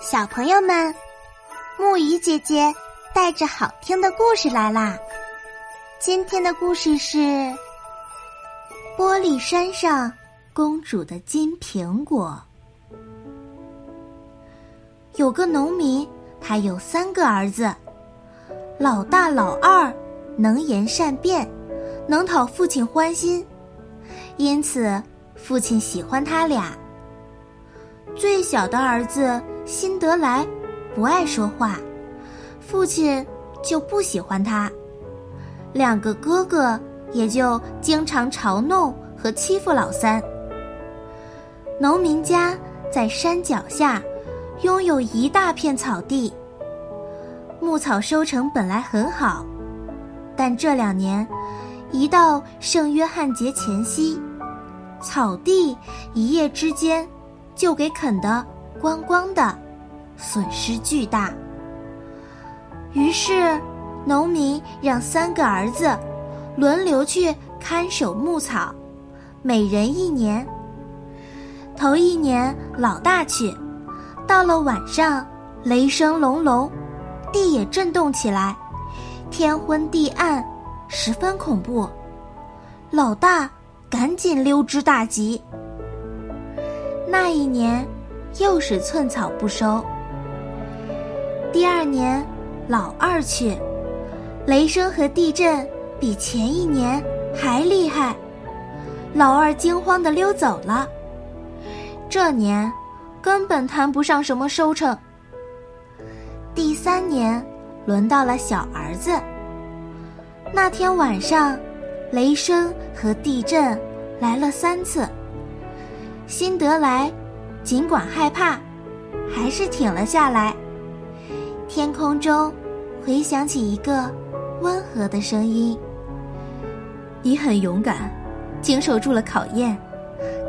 小朋友们，木鱼姐姐带着好听的故事来啦！今天的故事是《玻璃山上公主的金苹果》。有个农民，他有三个儿子，老大、老二能言善辩，能讨父亲欢心，因此父亲喜欢他俩。最小的儿子辛德莱不爱说话，父亲就不喜欢他。两个哥哥也就经常嘲弄和欺负老三。农民家在山脚下，拥有一大片草地。牧草收成本来很好，但这两年，一到圣约翰节前夕，草地一夜之间。就给啃得光光的，损失巨大。于是，农民让三个儿子轮流去看守牧草，每人一年。头一年，老大去，到了晚上，雷声隆隆，地也震动起来，天昏地暗，十分恐怖。老大赶紧溜之大吉。那一年，又是寸草不收。第二年，老二去，雷声和地震比前一年还厉害，老二惊慌的溜走了。这年，根本谈不上什么收成。第三年，轮到了小儿子。那天晚上，雷声和地震来了三次。辛德来，尽管害怕，还是挺了下来。天空中回响起一个温和的声音：“你很勇敢，经受住了考验，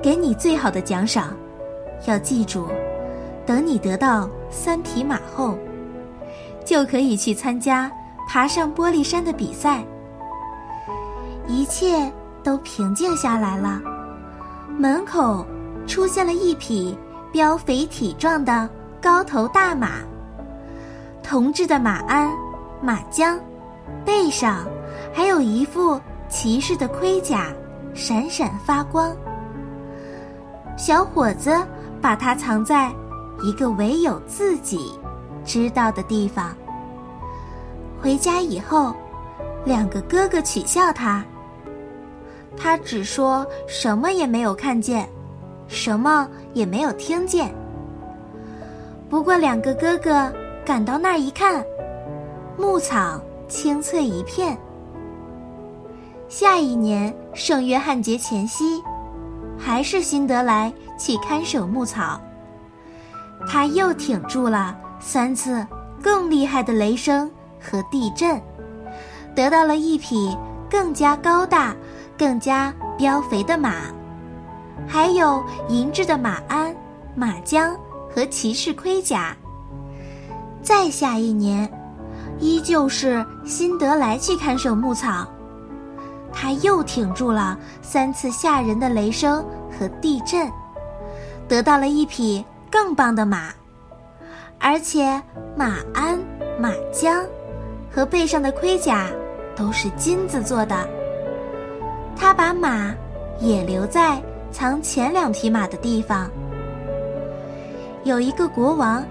给你最好的奖赏。要记住，等你得到三匹马后，就可以去参加爬上玻璃山的比赛。”一切都平静下来了，门口。出现了一匹膘肥体壮的高头大马，铜制的马鞍、马缰，背上还有一副骑士的盔甲，闪闪发光。小伙子把它藏在一个唯有自己知道的地方。回家以后，两个哥哥取笑他，他只说什么也没有看见。什么也没有听见。不过，两个哥哥赶到那儿一看，牧草青翠一片。下一年圣约翰节前夕，还是辛德莱去看守牧草。他又挺住了三次更厉害的雷声和地震，得到了一匹更加高大、更加膘肥的马。还有银质的马鞍、马缰和骑士盔甲。再下一年，依旧是辛德莱去看守牧草，他又挺住了三次吓人的雷声和地震，得到了一匹更棒的马，而且马鞍、马缰和背上的盔甲都是金子做的。他把马也留在。藏前两匹马的地方，有一个国王，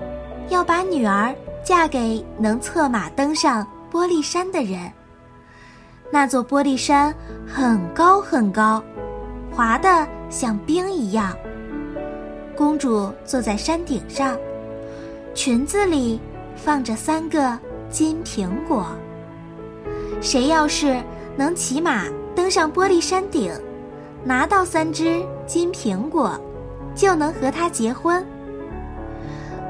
要把女儿嫁给能策马登上玻璃山的人。那座玻璃山很高很高，滑的像冰一样。公主坐在山顶上，裙子里放着三个金苹果。谁要是能骑马登上玻璃山顶？拿到三只金苹果，就能和他结婚。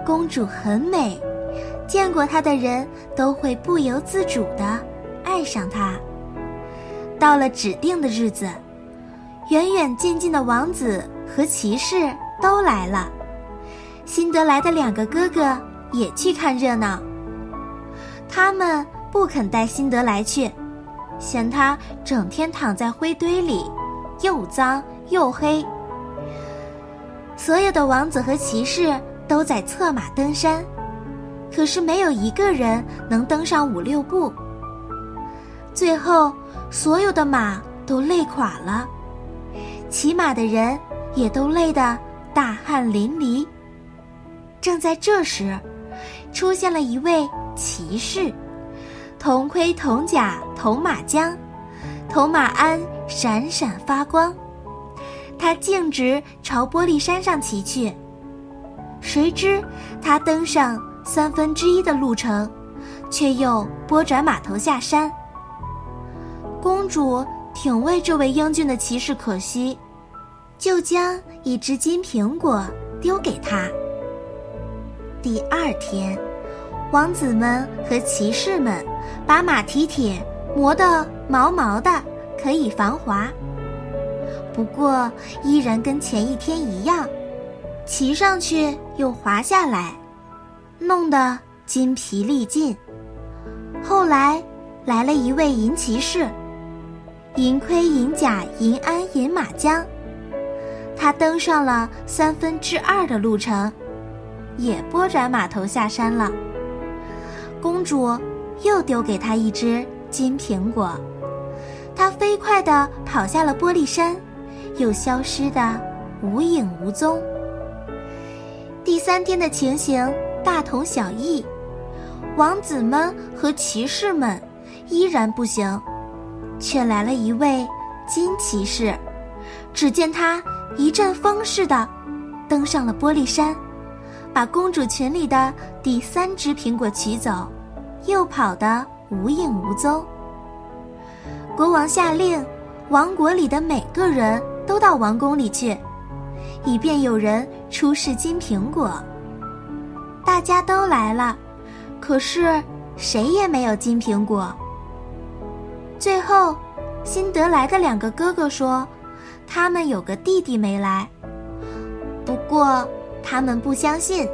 公主很美，见过她的人都会不由自主的爱上她。到了指定的日子，远远近近的王子和骑士都来了。辛德来的两个哥哥也去看热闹。他们不肯带辛德来去，嫌他整天躺在灰堆里。又脏又黑。所有的王子和骑士都在策马登山，可是没有一个人能登上五六步。最后，所有的马都累垮了，骑马的人也都累得大汗淋漓。正在这时，出现了一位骑士，铜盔铜甲铜马缰，铜马鞍闪闪发光。他径直朝玻璃山上骑去。谁知他登上三分之一的路程，却又拨转马头下山。公主挺为这位英俊的骑士可惜，就将一只金苹果丢给他。第二天，王子们和骑士们把马蹄铁磨得毛毛的，可以防滑。不过，依然跟前一天一样，骑上去又滑下来，弄得筋疲力尽。后来，来了一位银骑士，银盔银甲银鞍银马缰，他登上了三分之二的路程，也拨转马头下山了。公主又丢给他一只金苹果，他飞快地跑下了玻璃山。又消失的无影无踪。第三天的情形大同小异，王子们和骑士们依然不行，却来了一位金骑士。只见他一阵风似的登上了玻璃山，把公主群里的第三只苹果取走，又跑得无影无踪。国王下令，王国里的每个人。都到王宫里去，以便有人出示金苹果。大家都来了，可是谁也没有金苹果。最后，新得来的两个哥哥说，他们有个弟弟没来。不过，他们不相信，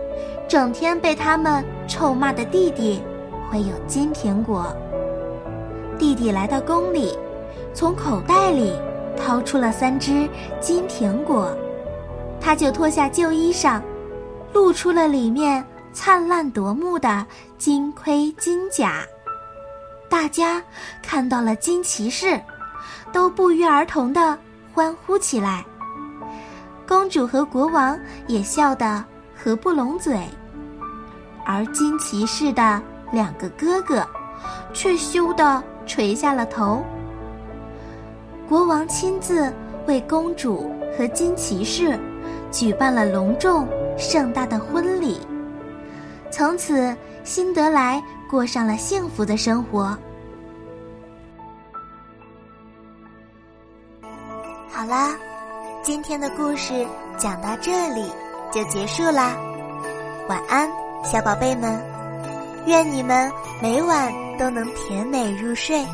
整天被他们臭骂的弟弟会有金苹果。弟弟来到宫里，从口袋里。掏出了三只金苹果，他就脱下旧衣裳，露出了里面灿烂夺目的金盔金甲。大家看到了金骑士，都不约而同的欢呼起来。公主和国王也笑得合不拢嘴，而金骑士的两个哥哥，却羞得垂下了头。国王亲自为公主和金骑士举办了隆重盛大的婚礼，从此辛德莱过上了幸福的生活。好啦，今天的故事讲到这里就结束啦，晚安，小宝贝们，愿你们每晚都能甜美入睡。